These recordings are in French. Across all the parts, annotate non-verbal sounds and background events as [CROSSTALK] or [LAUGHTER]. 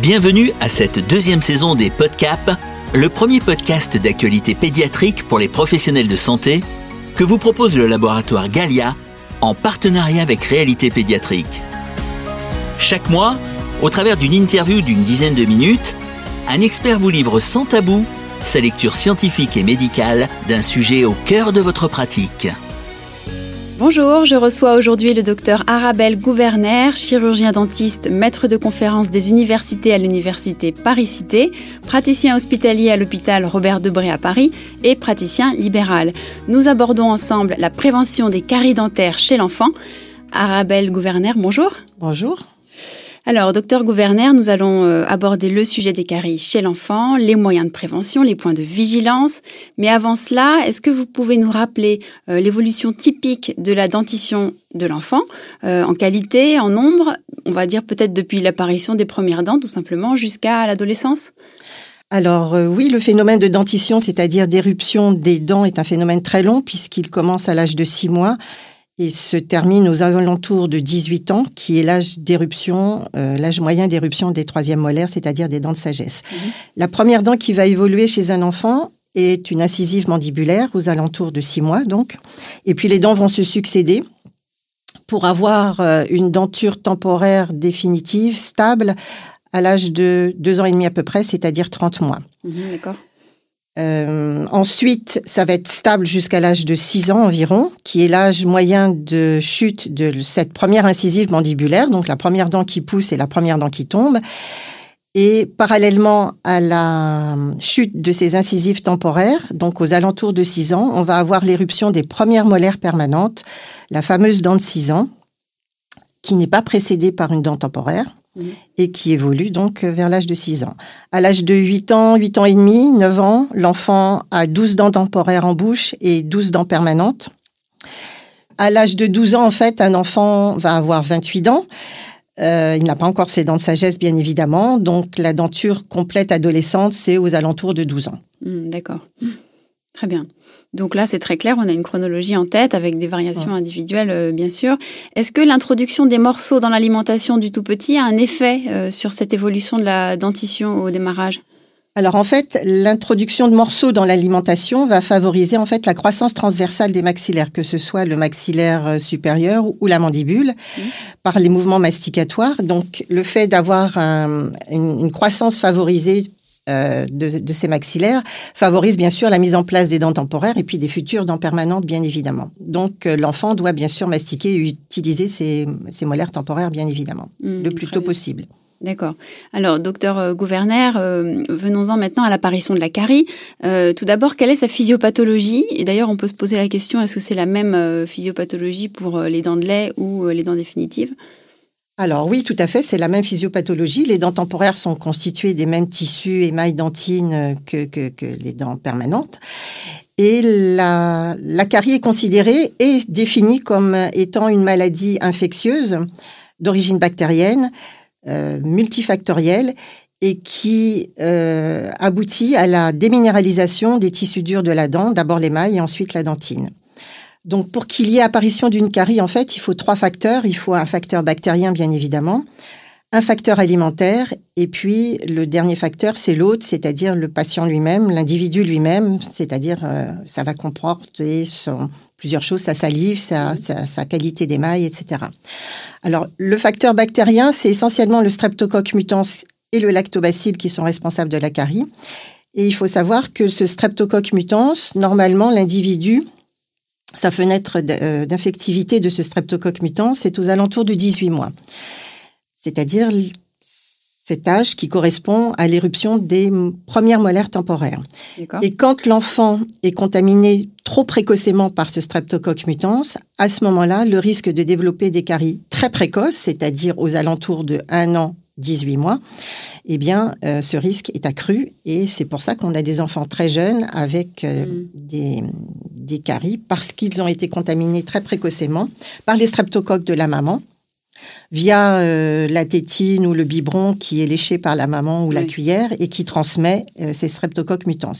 Bienvenue à cette deuxième saison des Podcap, le premier podcast d'actualité pédiatrique pour les professionnels de santé que vous propose le laboratoire Galia en partenariat avec Réalité Pédiatrique. Chaque mois, au travers d'une interview d'une dizaine de minutes, un expert vous livre sans tabou sa lecture scientifique et médicale d'un sujet au cœur de votre pratique. Bonjour, je reçois aujourd'hui le docteur Arabelle Gouverner, chirurgien dentiste, maître de conférence des universités à l'université Paris-Cité, praticien hospitalier à l'hôpital Robert Debré à Paris et praticien libéral. Nous abordons ensemble la prévention des caries dentaires chez l'enfant. Arabelle Gouverner, bonjour. Bonjour. Alors, docteur Gouverner, nous allons euh, aborder le sujet des caries chez l'enfant, les moyens de prévention, les points de vigilance. Mais avant cela, est-ce que vous pouvez nous rappeler euh, l'évolution typique de la dentition de l'enfant, euh, en qualité, en nombre, on va dire peut-être depuis l'apparition des premières dents, tout simplement, jusqu'à l'adolescence? Alors oui, le phénomène de dentition, c'est-à-dire d'éruption des dents, est un phénomène très long puisqu'il commence à l'âge de 6 mois et se termine aux alentours de 18 ans, qui est l'âge d'éruption, euh, l'âge moyen d'éruption des troisièmes molaires, c'est-à-dire des dents de sagesse. Mhm. La première dent qui va évoluer chez un enfant est une incisive mandibulaire aux alentours de 6 mois, donc. Et puis les dents vont se succéder pour avoir euh, une denture temporaire définitive, stable, à l'âge de 2 ans et demi à peu près, c'est-à-dire 30 mois. Mhm, d'accord. Euh, ensuite, ça va être stable jusqu'à l'âge de 6 ans environ, qui est l'âge moyen de chute de cette première incisive mandibulaire, donc la première dent qui pousse et la première dent qui tombe. Et parallèlement à la chute de ces incisives temporaires, donc aux alentours de 6 ans, on va avoir l'éruption des premières molaires permanentes, la fameuse dent de 6 ans, qui n'est pas précédée par une dent temporaire et qui évolue donc vers l'âge de 6 ans. À l'âge de 8 ans, 8 ans et demi, 9 ans, l'enfant a 12 dents temporaires en bouche et 12 dents permanentes. À l'âge de 12 ans, en fait, un enfant va avoir 28 dents. Euh, il n'a pas encore ses dents de sagesse, bien évidemment. Donc, la denture complète adolescente, c'est aux alentours de 12 ans. Hmm, d'accord. Très bien. Donc là, c'est très clair, on a une chronologie en tête avec des variations individuelles, euh, bien sûr. Est-ce que l'introduction des morceaux dans l'alimentation du tout petit a un effet euh, sur cette évolution de la dentition au démarrage? Alors en fait, l'introduction de morceaux dans l'alimentation va favoriser en fait la croissance transversale des maxillaires, que ce soit le maxillaire euh, supérieur ou la mandibule, mmh. par les mouvements masticatoires. Donc le fait d'avoir une, croissance favorisée euh, de, ces maxillaires favorise bien sûr la mise en place des dents temporaires et puis des futures dents permanentes, bien évidemment. Donc euh, l'enfant doit bien sûr mastiquer et utiliser ses, molaires temporaires, bien évidemment, mmh, le plus tôt possible. D'accord. Alors, docteur euh, Gouverner, venons-en maintenant à l'apparition de la carie. tout d'abord, quelle est sa physiopathologie? Et d'ailleurs, on peut se poser la question est-ce que c'est la même physiopathologie pour les dents de lait ou les dents définitives? Alors oui, tout à fait, c'est la même physiopathologie. Les dents temporaires sont constituées des mêmes tissus émail dentine que, les dents permanentes. Et la, la carie est considérée et définie comme étant une maladie infectieuse d'origine bactérienne, euh, multifactorielle, et qui euh, aboutit à la déminéralisation des tissus durs de la dent, d'abord l'émail et ensuite la dentine. Donc, pour qu'il y ait apparition d'une carie, en fait, il faut trois facteurs. Il faut un facteur bactérien, bien évidemment, un facteur alimentaire, et puis le dernier facteur, c'est l'autre, c'est-à-dire le patient lui-même, l'individu lui-même, c'est-à-dire euh, ça va comporter plusieurs choses, sa salive, sa, sa qualité d'émail, etc. Alors, le facteur bactérien, c'est essentiellement le streptocoque mutans et le lactobacille qui sont responsables de la carie. Et il faut savoir que ce streptocoque mutans, normalement, l'individu sa fenêtre euh, d'infectivité de ce streptocoque mutant, c'est aux alentours de 18 mois. C'est-à-dire cet âge qui correspond à l'éruption des premières molaires temporaires. Et quand l'enfant est contaminé trop précocement par ce streptocoque mutans, à ce moment-là, le risque de développer des caries très précoces, c'est-à-dire aux alentours de 1 an, 18 mois, eh bien, euh, ce risque est accru et c'est pour ça qu'on a des enfants très jeunes avec euh, mm. des, des caries parce qu'ils ont été contaminés très précocement par les streptocoques de la maman via euh, la tétine ou le biberon qui est léché par la maman ou la cuillère et qui transmet ces streptocoques mutants.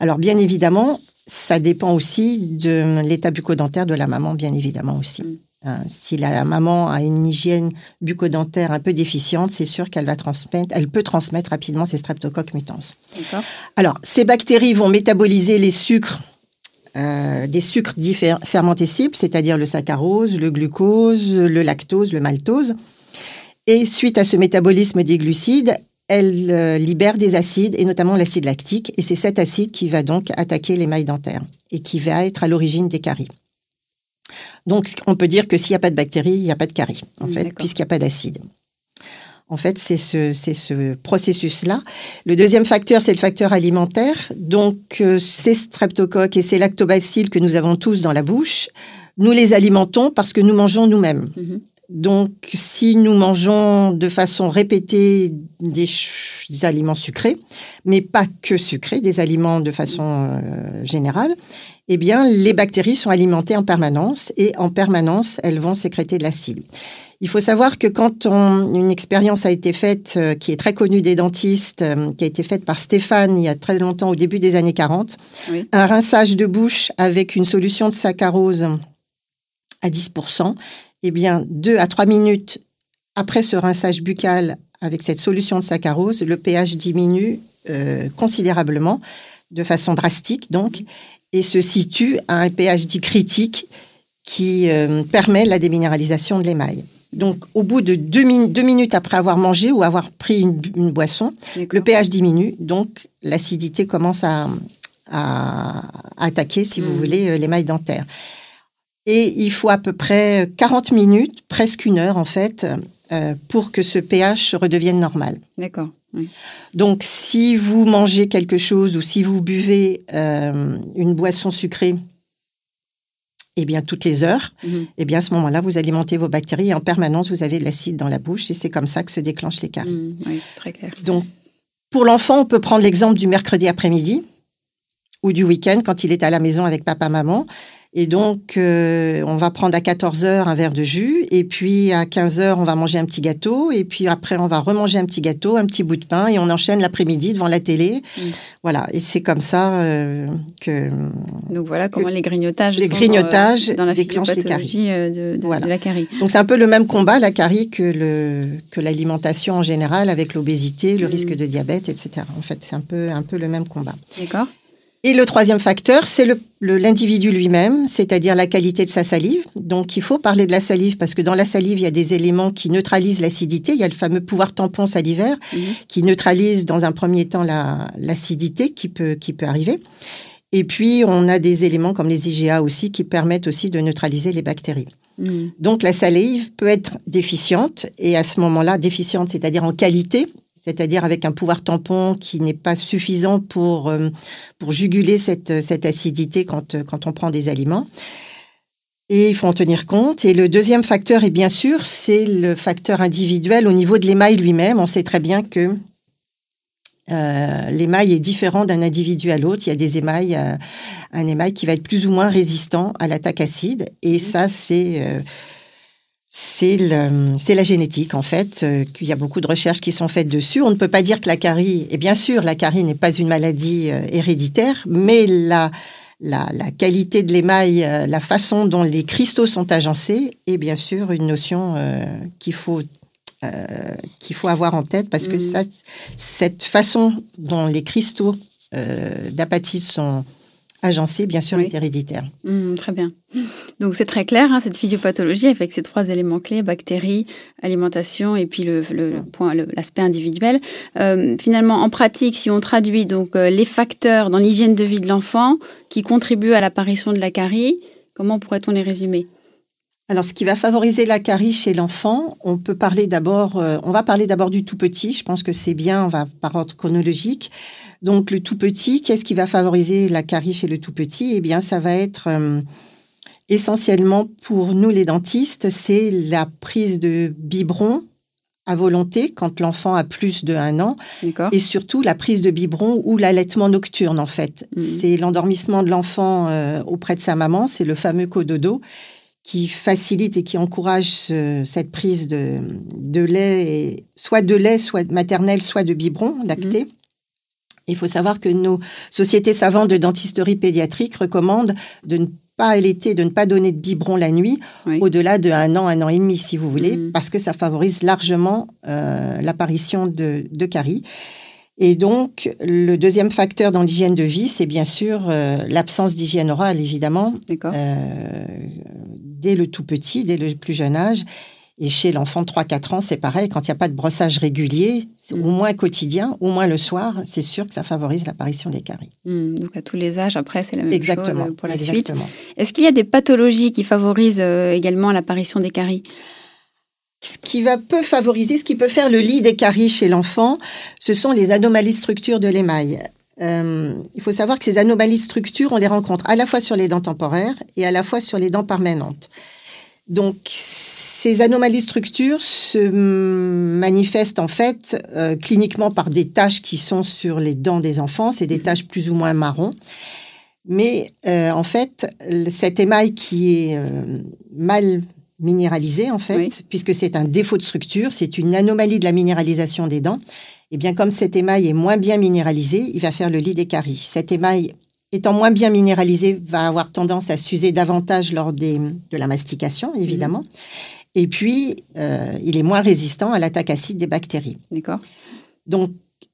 Alors bien évidemment, ça dépend aussi de l'état bucco-dentaire de la maman, bien évidemment aussi. Mm. Hein, si la maman a une hygiène bucco-dentaire un peu déficiente, c'est sûr qu'elle va transmettre, elle peut transmettre rapidement ces streptocoques mutans. Alors, ces bactéries vont métaboliser les sucres, euh, des sucres fermentescibles, c'est-à-dire le saccharose, le glucose, le lactose, le maltose. Et suite à ce métabolisme des glucides, elle euh, libère des acides, et notamment l'acide lactique, et c'est cet acide qui va donc attaquer les mailles dentaires et qui va être à l'origine des caries. Donc, on peut dire que s'il n'y a pas de bactéries, il n'y a pas de caries, en fait, puisqu'il n'y a pas d'acide. En fait, c'est ce, ce processus-là. Le deuxième facteur, c'est le facteur alimentaire. Donc, euh, ces streptocoques et ces lactobacilles que nous avons tous dans la bouche, nous les alimentons parce que nous mangeons nous-mêmes. Mhm. Donc, si nous mangeons de façon répétée des, aliments sucrés, mais pas que sucrés, des aliments de façon euh, générale, eh bien, les bactéries sont alimentées en permanence et en permanence, elles vont sécréter de l'acide. Il faut savoir que quand une expérience a été faite, euh, qui est très connue des dentistes, euh, qui a été faite par Stéphane il y a très longtemps, au début des années 40, un rinçage de bouche avec une solution de saccharose à 10%, eh bien, deux à trois minutes après ce rinçage buccal avec cette solution de saccharose, le pH diminue euh, considérablement, de façon drastique donc, et se situe à un pH dit critique qui euh, permet la déminéralisation de l'émail. Donc, au bout de deux, minutes après avoir mangé ou avoir pris une, boisson, le pH diminue, donc l'acidité commence à, attaquer, si vous hmm. voulez, euh, l'émail dentaire. Et il faut à peu près 40 minutes, presque une heure en fait, euh, pour que ce pH redevienne normal. D'accord. Donc, si vous mangez quelque chose ou si vous buvez euh, une boisson sucrée, eh bien, toutes les heures, mhm. eh bien, à ce moment-là, vous alimentez vos bactéries et en permanence, vous avez de l'acide dans la bouche et c'est comme ça que se déclenchent les caries. Mhm. oui, c'est très clair. Donc, pour l'enfant, on peut prendre l'exemple du mercredi après-midi ou du week-end quand il est à la maison avec papa-maman. Et donc, euh, on va prendre à 14 heures un verre de jus, et puis à 15 heures, on va manger un petit gâteau, et puis après, on va remanger un petit gâteau, un petit bout de pain, et on enchaîne l'après-midi devant la télé. Mm. Voilà, et c'est comme ça euh, que. Donc voilà comment les grignotages. Les grignotages euh, dans la physiopathologie de, de, la carie. Donc c'est un peu le même combat, la carie, que le que l'alimentation en général, avec l'obésité, le mm. risque de diabète, etc. En fait, c'est un peu un peu le même combat. D'accord. Et le troisième facteur, c'est l'individu lui-même, c'est-à-dire la qualité de sa salive. Donc il faut parler de la salive parce que dans la salive, il y a des éléments qui neutralisent l'acidité. Il y a le fameux pouvoir tampon salivaire mhm. qui neutralise dans un premier temps l'acidité qui, peut, qui peut arriver. Et puis on a des éléments comme les IGA aussi qui permettent aussi de neutraliser les bactéries. Mhm. Donc la salive peut être déficiente et à ce moment-là déficiente, c'est-à-dire en qualité c'est-à-dire avec un pouvoir tampon qui n'est pas suffisant pour, euh, pour juguler cette, cette acidité quand, quand on prend des aliments. Et il faut en tenir compte. Et le deuxième facteur, est bien sûr, c'est le facteur individuel au niveau de l'émail lui-même. On sait très bien que euh, l'émail est différent d'un individu à l'autre. Il y a des émails, euh, un émail qui va être plus ou moins résistant à l'attaque acide. Et mmh. ça, c'est c'est la génétique en fait, euh, qu'il y a beaucoup de recherches qui sont faites dessus. On ne peut pas dire que la carie, et bien sûr la carie n'est pas une maladie euh, héréditaire, mais la, la, qualité de l'émail, euh, la façon dont les cristaux sont agencés est bien sûr une notion qu'il faut qu'il faut avoir en tête parce que ça, cette façon dont les cristaux d'apatite sont agencé, bien sûr, est héréditaire. Mmh, très bien. Donc c'est très clair, hein, cette physiopathologie avec ces trois éléments clés, bactéries, alimentation et puis le, point, l'aspect individuel. Euh, finalement, en pratique, si on traduit donc euh, les facteurs dans l'hygiène de vie de l'enfant qui contribuent à l'apparition de la carie, comment pourrait-on les résumer? Alors, ce qui va favoriser la carie chez l'enfant, on peut parler d'abord, euh, on va parler d'abord du tout petit. Je pense que c'est bien, on va par ordre chronologique. Donc, le tout petit, qu'est-ce qui va favoriser la carie chez le tout petit? Eh bien, ça va être euh, essentiellement pour nous les dentistes, c'est la prise de biberon à volonté quand l'enfant a plus de un an et surtout la prise de biberon ou l'allaitement nocturne en fait. Mmh. C'est l'endormissement de l'enfant euh, auprès de sa maman, c'est le fameux cododo qui facilite et qui encourage cette prise de, de lait, soit de lait, soit maternel, soit de biberon lacté. Mmh. Il faut savoir que nos sociétés savantes de dentisterie pédiatrique recommandent de ne pas allaiter, de ne pas donner de biberon la nuit Oui. au-delà de un an, un an et demi, si vous voulez, Mhm. parce que ça favorise largement euh, l'apparition de, de caries. Et donc, le deuxième facteur dans l'hygiène de vie, c'est bien sûr euh, l'absence d'hygiène orale, évidemment, euh, dès le tout petit, dès le plus jeune âge. Et chez l'enfant de 3-4 ans, c'est pareil, quand il n'y a pas de brossage régulier, c'est Mm. au moins quotidien, au moins le soir, c'est sûr que ça favorise l'apparition des caries. Hmm, donc à tous les âges, après, c'est la même Exactement. chose euh, pour la suite. exactement. Est-ce qu'il y a des pathologies qui favorisent euh, également l'apparition des caries? Ce qui va peu favoriser, ce qui peut faire le lit des caries chez l'enfant, ce sont les anomalies de structure de l'émail. Euh, il faut savoir que ces anomalies de structure, on les rencontre à la fois sur les dents temporaires et à la fois sur les dents permanentes. Donc, ces anomalies de structure se manifestent en fait euh, cliniquement par des taches qui sont sur les dents des enfants, c'est des taches plus ou moins marron. Mais euh, en fait, cet émail qui est mal minéralisé en fait, Oui. puisque c'est un défaut de structure, c'est une anomalie de la minéralisation des dents. Et bien comme cet émail est moins bien minéralisé, il va faire le lit des caries. Cet émail étant moins bien minéralisé, va avoir tendance à s'user davantage lors des, de la mastication, évidemment. Et puis, euh, il est moins résistant à l'attaque acide des bactéries. D'accord Donc,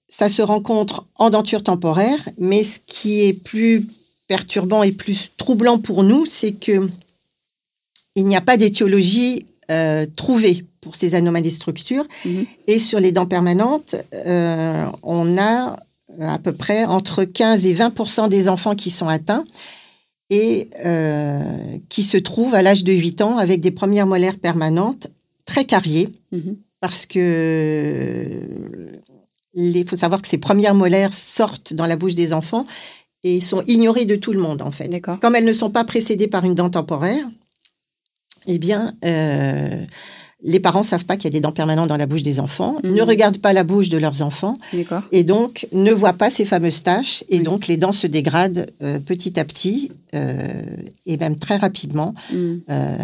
ça se rencontre en denture temporaire, mais ce qui est plus perturbant et plus troublant pour nous, c'est que il n'y a pas d'étiologie euh, trouvée pour ces anomalies de structure. Mhm. Et sur les dents permanentes, euh, on a à peu près entre 15 et 20 des enfants qui sont atteints et euh, qui se trouvent à l'âge de 8 ans avec des premières molaires permanentes très cariées Mhm. parce que il faut savoir que ces premières molaires sortent dans la bouche des enfants et sont ignorées de tout le monde en fait. Comme elles ne sont pas précédées par une dent temporaire, eh bien, euh, les parents savent pas qu'il y a des dents permanentes dans la bouche des enfants, Mhm. ne regardent pas la bouche de leurs enfants et donc ne voient pas ces fameuses taches et Oui. donc les dents se dégradent euh, petit à petit euh, et même très rapidement Hmm, euh,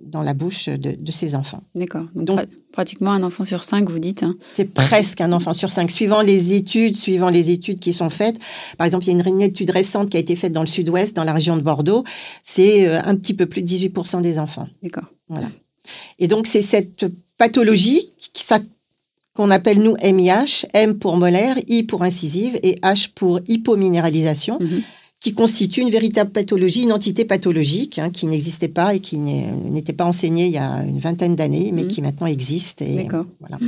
dans la bouche de, de ces enfants. D'accord. Donc, Donc- pra- pratiquement un enfant sur cinq, vous dites. hein. C'est presque un enfant sur cinq, suivant les études, suivant les études qui sont faites. Par exemple, il y a une étude récente qui a été faite dans le sud-ouest, dans la région de Bordeaux. C'est un petit peu plus de 18% des enfants. D'accord. Voilà. Et donc, c'est cette pathologie qui- ça- qu'on appelle, nous, MIH, M pour molaire, I pour incisive et H pour hypominéralisation, Mhm. qui constitue une véritable pathologie, une entité pathologique hein, qui n'existait pas et qui n'était pas enseignée il y a une vingtaine d'années, mais Mhm. qui maintenant existe. Et, D'accord. Voilà.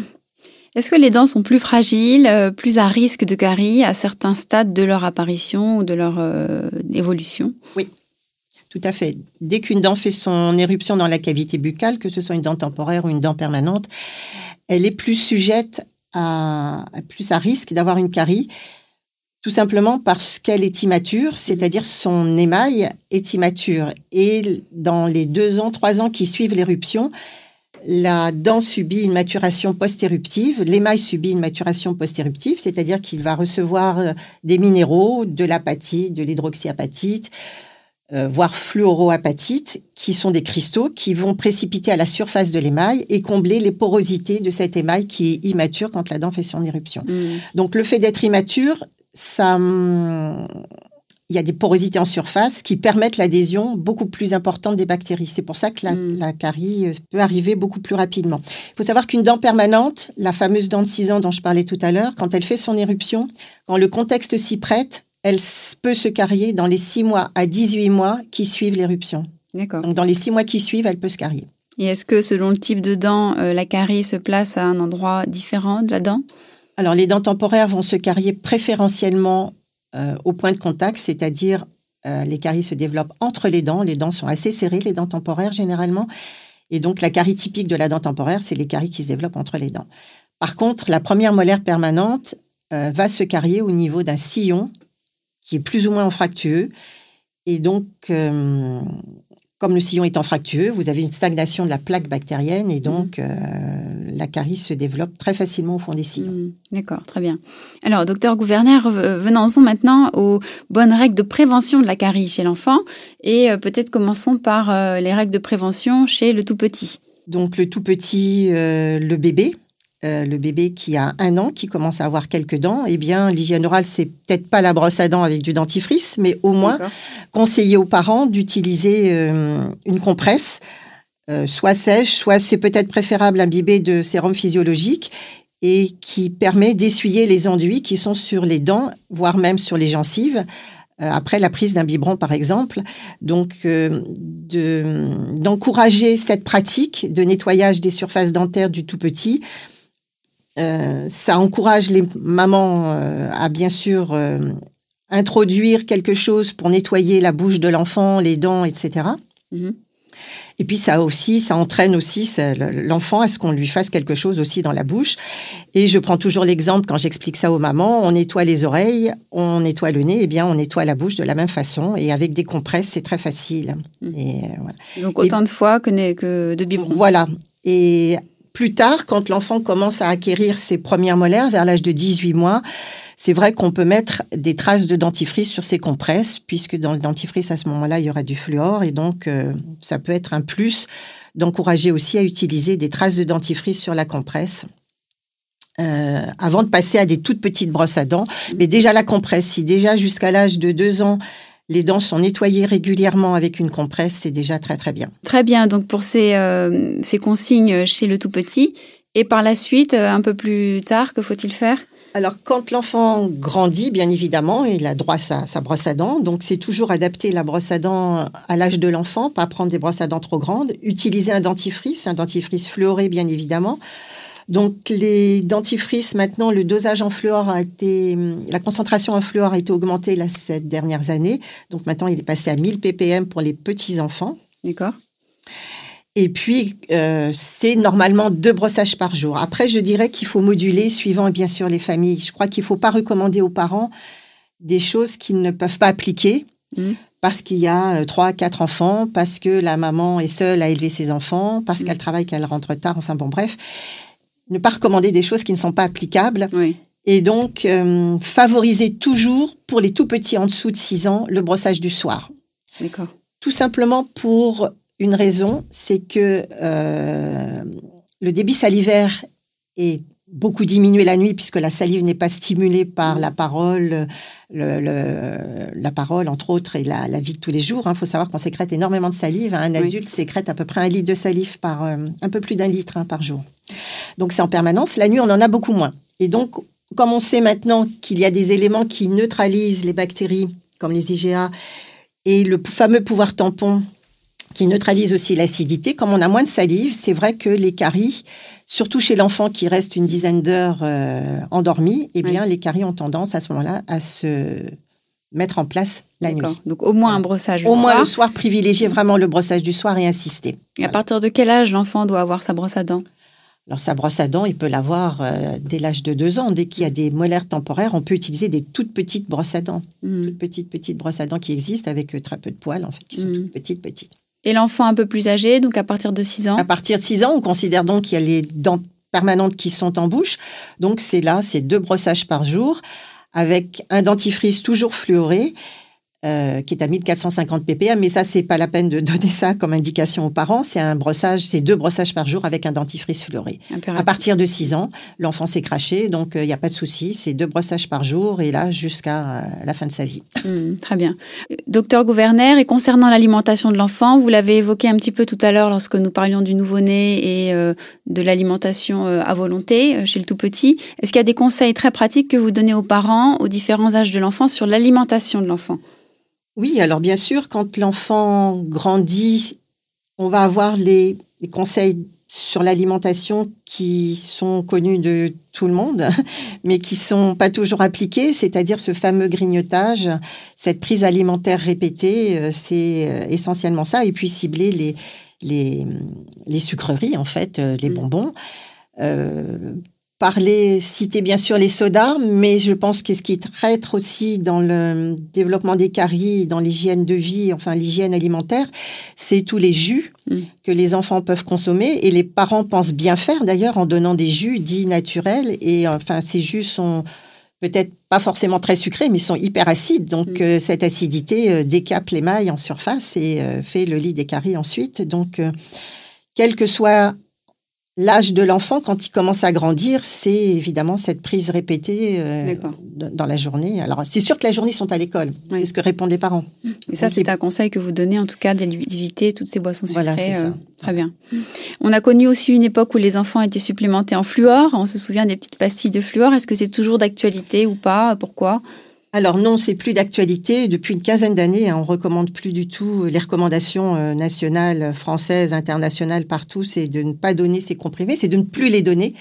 Est-ce que les dents sont plus fragiles, euh, plus à risque de caries à certains stades de leur apparition ou de leur euh, évolution? Tout à fait. Dès qu'une dent fait son éruption dans la cavité buccale, que ce soit une dent temporaire ou une dent permanente, elle est plus sujette à, plus à risque d'avoir une carie, tout simplement parce qu'elle est immature, c'est-à-dire son émail est immature. Et dans les deux ans, trois ans qui suivent l'éruption, la dent subit une maturation post-éruptive, l'émail subit une maturation post-éruptive, c'est-à-dire qu'il va recevoir euh, des minéraux, de l'apatite, de l'hydroxyapatite, euh, voire fluoroapatite, qui sont des cristaux qui vont précipiter à la surface de l'émail et combler les porosités de cet émail qui est immature quand la dent fait son éruption. Hmm, Donc le fait d'être immature, ça, hum, il y a des porosités en surface qui permettent l'adhésion beaucoup plus importante des bactéries. C'est pour ça que la, Mm. la carie euh, peut arriver beaucoup plus rapidement. Il faut savoir qu'une dent permanente, la fameuse dent de 6 ans dont je parlais tout à l'heure, quand elle fait son éruption, quand le contexte s'y prête, elle peut se carier dans les 6 mois à 18 mois qui suivent l'éruption. D'accord. Donc dans les 6 mois qui suivent, elle peut se carier. Et est-ce que selon le type de dent, euh, la carie se place à un endroit différent de la dent? Alors, les dents temporaires vont se carier préférentiellement euh, au point de contact, c'est-à-dire euh, les caries se développent entre les dents. Les dents sont assez serrées, les dents temporaires généralement. Et donc, la carie typique de la dent temporaire, c'est les caries qui se développent entre les dents. Par contre, la première molaire permanente va se carier au niveau d'un sillon qui est plus ou moins anfractueux. Et donc, euh, comme le sillon étant fractueux, vous avez une stagnation de la plaque bactérienne et donc euh, la carie se développe très facilement au fond des sillons. Hmm, D'accord, très bien. Alors, docteur Gouverner, euh, venons-en maintenant aux bonnes règles de prévention de la carie chez l'enfant. Et euh, peut-être commençons par les règles de prévention chez le tout petit. Donc le tout petit, le bébé, euh, le bébé qui a un an, qui commence à avoir quelques dents, eh bien, l'hygiène orale, c'est peut-être pas la brosse à dents avec du dentifrice, mais au moins conseiller aux parents d'utiliser euh, une compresse, euh, soit sèche, soit c'est peut-être préférable imbibée de sérum physiologique et qui permet d'essuyer les enduits qui sont sur les dents, voire même sur les gencives, après la prise d'un biberon, par exemple. Donc, d'encourager cette pratique de nettoyage des surfaces dentaires du tout petit euh, ça encourage les mamans euh, à bien sûr euh, introduire quelque chose pour nettoyer la bouche de l'enfant, les dents, etc. Mhm. Et puis ça aussi, ça entraîne aussi l'enfant à ce qu'on lui fasse quelque chose aussi dans la bouche. Et je prends toujours l'exemple quand j'explique ça aux mamans, on nettoie les oreilles, on nettoie le nez, et eh bien on nettoie la bouche de la même façon. Et avec des compresses, c'est très facile. Mhm. Et, Donc autant de fois que, que de biberons. Voilà. Et plus tard, quand l'enfant commence à acquérir ses premières molaires, vers l'âge de 18 mois, c'est vrai qu'on peut mettre des traces de dentifrice sur ses compresses, puisque dans le dentifrice, à ce moment-là, il y aura du fluor, et donc euh, ça peut être un plus d'encourager aussi à utiliser des traces de dentifrice sur la compresse. Euh, avant de passer à des toutes petites brosses à dents. Mais déjà la compresse, si déjà jusqu'à l'âge de 2 ans, les dents sont nettoyées régulièrement avec une compresse, c'est déjà très très bien. Très bien, donc pour ces, euh, ces consignes chez le tout petit. Et par la suite, euh, un peu plus tard, que faut-il faire? Alors, quand l'enfant grandit, bien évidemment, il a droit à sa, brosse à dents. Donc, c'est toujours adapter la brosse à dents à l'âge de l'enfant, pas prendre des brosses à dents trop grandes. Utiliser un dentifrice, un dentifrice fluoré, bien évidemment. Donc les dentifrices, maintenant, le dosage en fluor a été, la concentration en fluor a été augmentée là, ces dernières années. Donc maintenant, il est passé à 1000 ppm pour les petits enfants. D'accord. Et puis, euh, c'est normalement deux brossages par jour. Après, je dirais qu'il faut moduler suivant, bien sûr, les familles. Je crois qu'il ne faut pas recommander aux parents des choses qu'ils ne peuvent pas appliquer. Mmh. Parce qu'il y a euh, trois, quatre enfants, parce que la maman est seule à élever ses enfants, parce mmh. qu'elle travaille, qu'elle rentre tard, enfin bon, bref ne pas recommander des choses qui ne sont pas applicables. Et donc, euh, favoriser toujours, pour les tout petits en dessous de 6 ans, le brossage du soir. D'accord. Tout simplement pour une raison, c'est que euh, le débit salivaire est beaucoup diminué la nuit puisque la salive n'est pas stimulée par la parole, la parole entre autres et la, vie de tous les jours. Il hein. faut savoir qu'on sécrète énormément de salive. Un adulte sécrète à peu près un litre de salive par euh, un peu plus d'un litre hein, par jour. Donc c'est en permanence. La nuit, on en a beaucoup moins. Et donc, comme on sait maintenant qu'il y a des éléments qui neutralisent les bactéries, comme les IgA, et le fameux pouvoir tampon qui neutralise aussi l'acidité, comme on a moins de salive, c'est vrai que les caries, surtout chez l'enfant qui reste une dizaine d'heures euh, endormi, eh bien, les caries ont tendance à ce moment-là à se mettre en place la nuit. Donc au moins un brossage au moins le soir, privilégier vraiment le brossage du soir et insister. Et à partir de quel âge l'enfant doit avoir sa brosse à dents? Alors sa brosse à dents, il peut l'avoir euh, dès l'âge de deux ans. Dès qu'il y a des molaires temporaires, on peut utiliser des toutes petites brosses à dents. Mm. Toutes petites, petites brosses à dents qui existent avec euh, très peu de poils, en fait, qui sont mm. toutes petites, petites. Et l'enfant un peu plus âgé, donc à partir de 6 ans À partir de 6 ans, on considère donc qu'il y a les dents permanentes qui sont en bouche. Donc c'est là, c'est deux brossages par jour avec un dentifrice toujours fluoré euh, qui est à 1450 ppm, mais ça, c'est pas la peine de [LAUGHS] donner ça comme indication aux parents. C'est un brossage, c'est deux brossages par jour avec un dentifrice fleuré. À partir de 6 ans, l'enfant s'est craché, donc il euh, n'y a pas de souci. C'est deux brossages par jour et là, jusqu'à euh, la fin de sa vie. Mmh, très bien. Docteur Gouverner, et concernant l'alimentation de l'enfant, vous l'avez évoqué un petit peu tout à l'heure lorsque nous parlions du nouveau-né et de l'alimentation à volonté chez le tout petit. Est-ce qu'il y a des conseils très pratiques que vous donnez aux parents aux différents âges de l'enfant sur l'alimentation de l'enfant? Oui, alors bien sûr, quand l'enfant grandit, on va avoir les, conseils sur l'alimentation qui sont connus de tout le monde, [LAUGHS] mais qui sont pas toujours appliqués, c'est-à-dire ce fameux grignotage, cette prise alimentaire répétée, euh, c'est euh, essentiellement ça, et puis cibler les, les, les sucreries, en fait, euh, les mmh. bonbons parler, citer bien sûr les sodas, mais je pense que ce qui traite aussi dans le développement des caries, dans l'hygiène de vie, enfin l'hygiène alimentaire, c'est tous les jus mm. que les enfants peuvent consommer et les parents pensent bien faire d'ailleurs en donnant des jus dits naturels et enfin ces jus sont peut-être pas forcément très sucrés, mais sont hyper acides. Donc, mm. euh, cette acidité euh, décape les mailles en surface et euh, fait le lit des caries ensuite. Donc, quel que soit L'âge de l'enfant, quand il commence à grandir, c'est évidemment cette prise répétée euh, dans la journée. Alors, c'est sûr que la journée, ils sont à l'école. C'est ce que répondent les parents. Et ça, c'est un conseil que vous donnez, en tout cas, d'éviter toutes ces boissons sucrées. Voilà, c'est ça. Euh, très bien. On a connu aussi une époque où les enfants étaient supplémentés en fluor. On se souvient des petites pastilles de fluor. Est-ce que c'est toujours d'actualité ou pas? Pourquoi? Alors non, c'est plus d'actualité. Depuis une quinzaine d'années, hein, on recommande plus du tout les recommandations euh, nationales, françaises, internationales, partout, c'est de ne pas donner ces comprimés, c'est de ne plus les donner.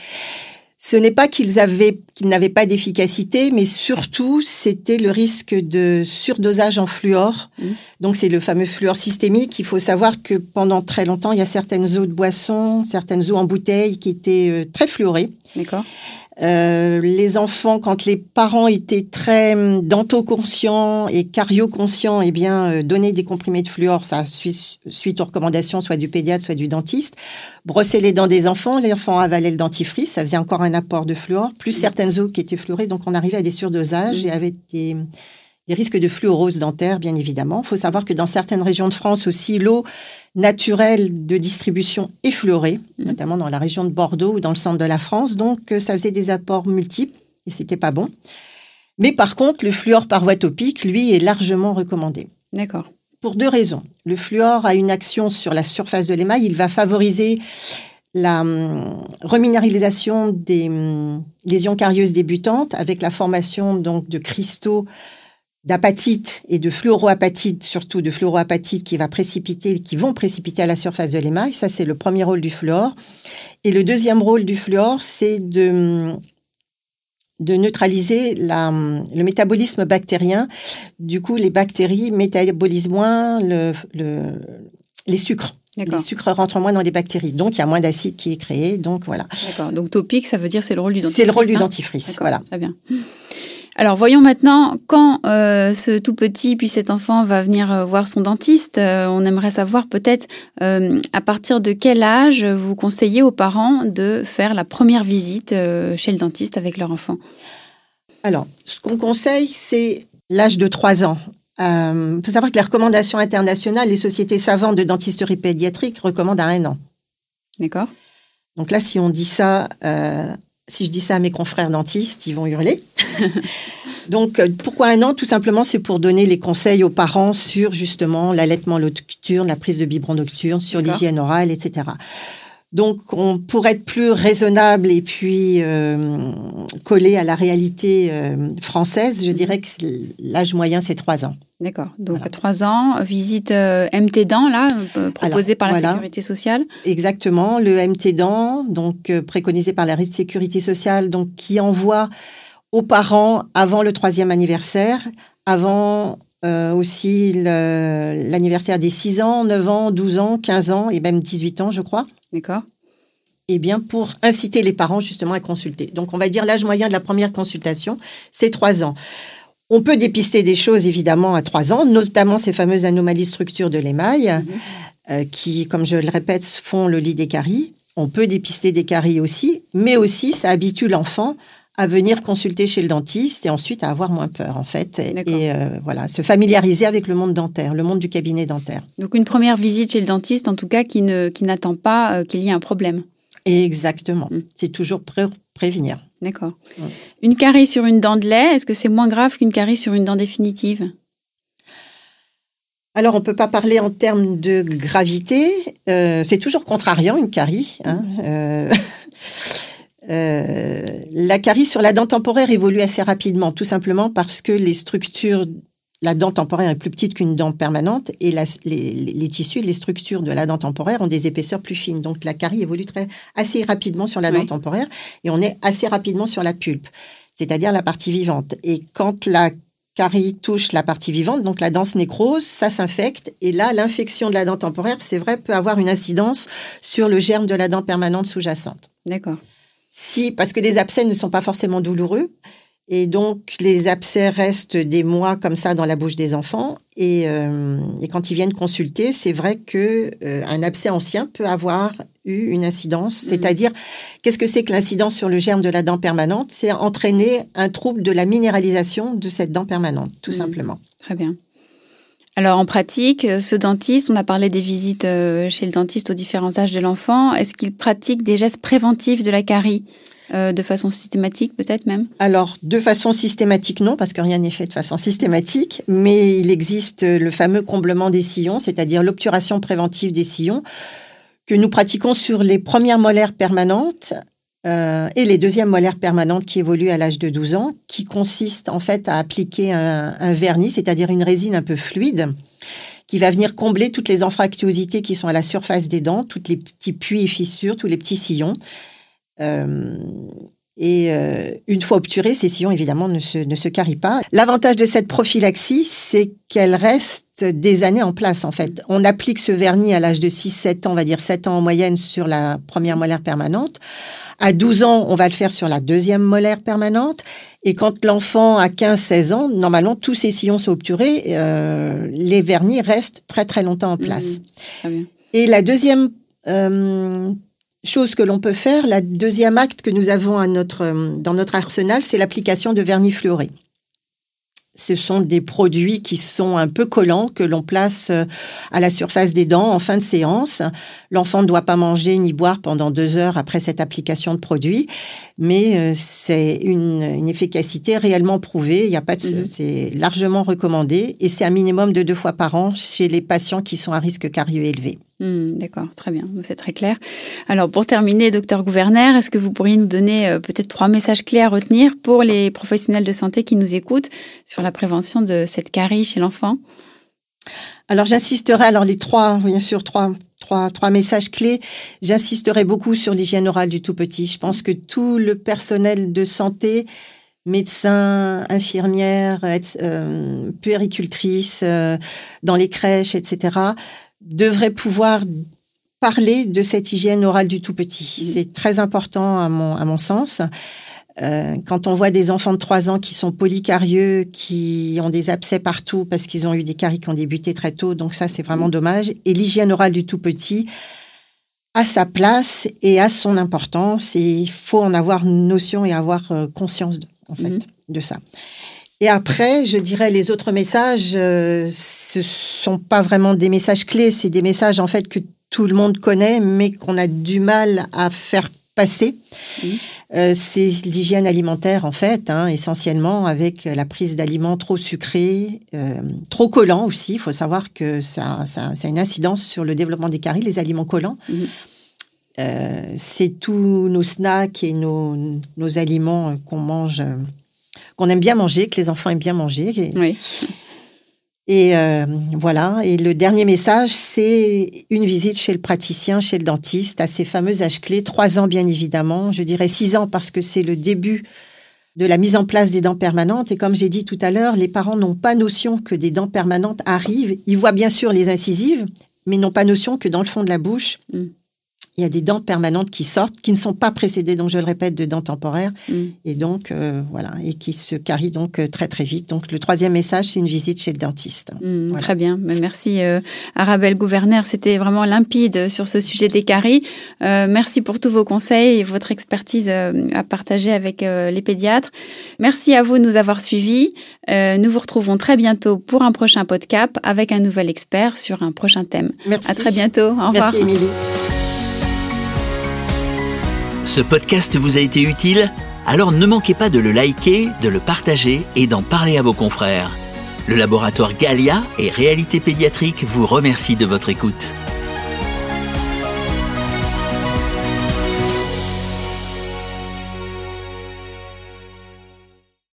Ce n'est pas qu'ils avaient, qu'ils n'avaient pas d'efficacité, mais surtout c'était le risque de surdosage en fluor. Mmh. Donc c'est le fameux fluor systémique. Il faut savoir que pendant très longtemps, il y a certaines eaux de boisson, certaines eaux en bouteille qui étaient euh, très fluorées. D'accord. Euh, les enfants, quand les parents étaient très hum, dentoconscients et carioconscients, eh bien, euh, donner des comprimés de fluor, ça suite, aux recommandations soit du pédiatre, soit du dentiste. Brosser les dents des enfants, les enfants avalaient le dentifrice, ça faisait encore un apport de fluor, plus certaines eaux qui étaient fluorées, donc on arrivait à des surdosages et avec des, des risques de fluorose dentaire, bien évidemment. Il faut savoir que dans certaines régions de France aussi, l'eau naturelle de distribution effleurée, mmh. notamment dans la région de Bordeaux ou dans le centre de la France. Donc, euh, ça faisait des apports multiples et c'était pas bon. Mais par contre, le fluor par voie topique, lui, est largement recommandé. D'accord. Pour deux raisons. Le fluor a une action sur la surface de l'émail. Il va favoriser la hum, reminéralisation des hum, lésions carieuses débutantes avec la formation donc de cristaux d'apatite et de fluoroapatite, surtout de fluoroapatite qui va précipiter, qui vont précipiter à la surface de l'émail. Ça, c'est le premier rôle du fluor. Et le deuxième rôle du fluor, c'est de, de neutraliser la, le métabolisme bactérien. Du coup, les bactéries métabolisent moins le, les sucres. Les sucres rentrent moins dans les bactéries, donc il y a moins d'acide qui est créé. Donc voilà. D'accord. Donc topique, ça veut dire c'est le rôle du dentifrice. C'est le rôle du dentifrice. Voilà. Très bien. Alors voyons maintenant quand euh, ce tout petit puis cet enfant va venir euh, voir son dentiste. Euh, on aimerait savoir peut-être à partir de quel âge vous conseillez aux parents de faire la première visite chez le dentiste avec leur enfant? Alors, ce qu'on conseille, c'est l'âge de 3 ans. Il faut savoir que les recommandations internationales, les sociétés savantes de dentisterie pédiatrique recommandent à un an. D'accord. Donc là, si on dit ça si je dis ça à mes confrères dentistes, ils vont hurler. [LAUGHS] Donc, euh, pourquoi un an? Tout simplement, c'est pour donner les conseils aux parents sur justement l'allaitement nocturne, la prise de biberon nocturne, sur l'hygiène orale, etc. Donc, on, pourrait être plus raisonnable et puis euh, collé à la réalité euh, française, je dirais que l'âge moyen, c'est trois ans. D'accord. Donc, à trois ans, visite euh, MT Dents, là, proposée par la Sécurité sociale Exactement. Le MT Dents, donc préconisé par la Sécurité sociale, donc qui envoie aux parents avant le troisième anniversaire, avant aussi l'anniversaire des 6 ans, 9 ans, 12 ans, 15 ans et même 18 ans, je crois. D'accord. Eh bien, pour inciter les parents justement à consulter. Donc, on va dire l'âge moyen de la première consultation, c'est trois ans. On peut dépister des choses évidemment à trois ans, notamment ces fameuses anomalies structure de l'émail, mhm. euh, qui, comme je le répète, font le lit des caries. On peut dépister des caries aussi, mais aussi ça habitue l'enfant à venir consulter chez le dentiste et ensuite à avoir moins peur en fait et, euh, voilà se familiariser avec le monde dentaire, le monde du cabinet dentaire. Donc une première visite chez le dentiste en tout cas qui ne qui n'attend pas euh, qu'il y ait un problème. Exactement, mm. c'est toujours prévenir. D'accord. Une carie sur une dent de lait, est-ce que c'est moins grave qu'une carie sur une dent définitive? Alors, on ne peut pas parler en termes de gravité. Euh, c'est toujours contrariant, une carie. Hein. [LAUGHS] Euh, la carie sur la dent temporaire évolue assez rapidement, tout simplement parce que les structures, la dent temporaire est plus petite qu'une dent permanente et les, tissus, les structures de la dent temporaire ont des épaisseurs plus fines. Donc la carie évolue très, assez rapidement sur la dent temporaire et on est assez rapidement sur la pulpe, c'est-à-dire la partie vivante. Et quand la carie touche la partie vivante, donc la dent nécrose, ça s'infecte. Et là, l'infection de la dent temporaire, c'est vrai, peut avoir une incidence sur le germe de la dent permanente sous-jacente. D'accord. Si, parce que les abcès ne sont pas forcément douloureux. Et donc, les abcès restent des mois comme ça dans la bouche des enfants. Et, euh, quand ils viennent consulter, c'est vrai que euh, un abcès ancien peut avoir eu une incidence. Mhm. C'est-à-dire, qu'est-ce que c'est que l'incidence sur le germe de la dent permanente? C'est entraîner un trouble de la minéralisation de cette dent permanente, tout mhm. simplement. Très bien. Alors en pratique, ce dentiste, on a parlé des visites chez le dentiste aux différents âges de l'enfant, est-ce qu'il pratique des gestes préventifs de la carie? Euh, de façon systématique peut-être même Alors, de façon systématique, non, parce que rien n'est fait de façon systématique, mais il existe le fameux comblement des sillons, c'est-à-dire l'obturation préventive des sillons, que nous pratiquons sur les premières molaires permanentes euh, et les deuxièmes molaires permanentes qui évoluent à l'âge de 12 ans, qui consiste en fait à appliquer un, un vernis, c'est-à-dire une résine un peu fluide, qui va venir combler toutes les anfractuosités qui sont à la surface des dents, tous les petits puits et fissures, tous les petits sillons. Euh, et euh, une fois obturés, ces sillons, évidemment, ne se, ne se carrient pas. L'avantage de cette prophylaxie, c'est qu'elle reste des années en place, en fait. On applique ce vernis à l'âge de 6-7 ans, on va dire 7 ans en moyenne sur la première molaire permanente. À 12 ans, on va le faire sur la deuxième molaire permanente. Et quand l'enfant a 15-16 ans, normalement, tous ces sillons sont obturés. Euh, les vernis restent très, très longtemps en place. Mmh, et la deuxième euh, chose que l'on peut faire, la deuxième acte que nous avons à notre, dans notre arsenal, c'est l'application de vernis fluoré. Ce sont des produits qui sont un peu collants, que l'on place euh, à la surface des dents en fin de séance. L'enfant ne doit pas manger ni boire pendant deux heures après cette application de produit, mais euh, c'est une, une, efficacité réellement prouvée. Il y a pas de, mhm. c'est largement recommandé et c'est un minimum de deux fois par an chez les patients qui sont à risque carieux élevé. Hmm, d'accord, très bien, c'est très clair. Alors pour terminer, docteur Gouverneur, est-ce que vous pourriez nous donner euh, peut-être trois messages clés à retenir pour les professionnels de santé qui nous écoutent sur la prévention de cette carie chez l'enfant? Alors j'insisterai, alors les trois, bien sûr, trois, messages clés. J'insisterai beaucoup sur l'hygiène orale du tout petit. Je pense que tout le personnel de santé médecins, infirmières, euh, puéricultrices, euh, dans les crèches, etc., devrait pouvoir parler de cette hygiène orale du tout petit. C'est très important à mon, à mon sens. Euh, quand on voit des enfants de 3 ans qui sont polycarieux, qui ont des abcès partout parce qu'ils ont eu des caries qui ont débuté très tôt, donc ça c'est vraiment dommage. Et l'hygiène orale du tout petit a sa place et a son importance et il faut en avoir notion et avoir euh, conscience de, en fait mhm. de ça. Et après, je dirais les autres messages, euh, ce sont pas vraiment des messages clés, c'est des messages en fait que tout le monde connaît, mais qu'on a du mal à faire passer. Euh, c'est l'hygiène alimentaire en fait, hein, essentiellement avec la prise d'aliments trop sucrés, euh, trop collants aussi. Il faut savoir que ça, ça, ça, a une incidence sur le développement des caries, les aliments collants. Mhm. Euh, c'est tous nos snacks et nos, nos aliments qu'on mange qu'on aime bien manger, que les enfants aiment bien manger. Et, oui. Et euh, voilà. Et le dernier message, c'est une visite chez le praticien, chez le dentiste, à ces fameux âges clés. Trois ans, bien évidemment. Je dirais six ans parce que c'est le début de la mise en place des dents permanentes. Et comme j'ai dit tout à l'heure, les parents n'ont pas notion que des dents permanentes arrivent. Ils voient bien sûr les incisives, mais n'ont pas notion que dans le fond de la bouche, mm il y a des dents permanentes qui sortent, qui ne sont pas précédées, donc je le répète, de dents temporaires, mm. et donc euh, voilà, et qui se carient donc euh, très très vite. Donc le troisième message, c'est une visite chez le dentiste. Mm, très bien, merci euh, Arabelle Gouverneur, c'était vraiment limpide sur ce sujet des caries. merci pour tous vos conseils et votre expertise à partager avec les pédiatres. Merci à vous de nous avoir suivis. nous vous retrouvons très bientôt pour un prochain podcast avec un nouvel expert sur un prochain thème. Merci. À très bientôt. Au revoir. Merci Émilie. Ce podcast vous a été utile Alors ne manquez pas de le liker, de le partager et d'en parler à vos confrères. Le laboratoire Galia et Réalité Pédiatrique vous remercie de votre écoute.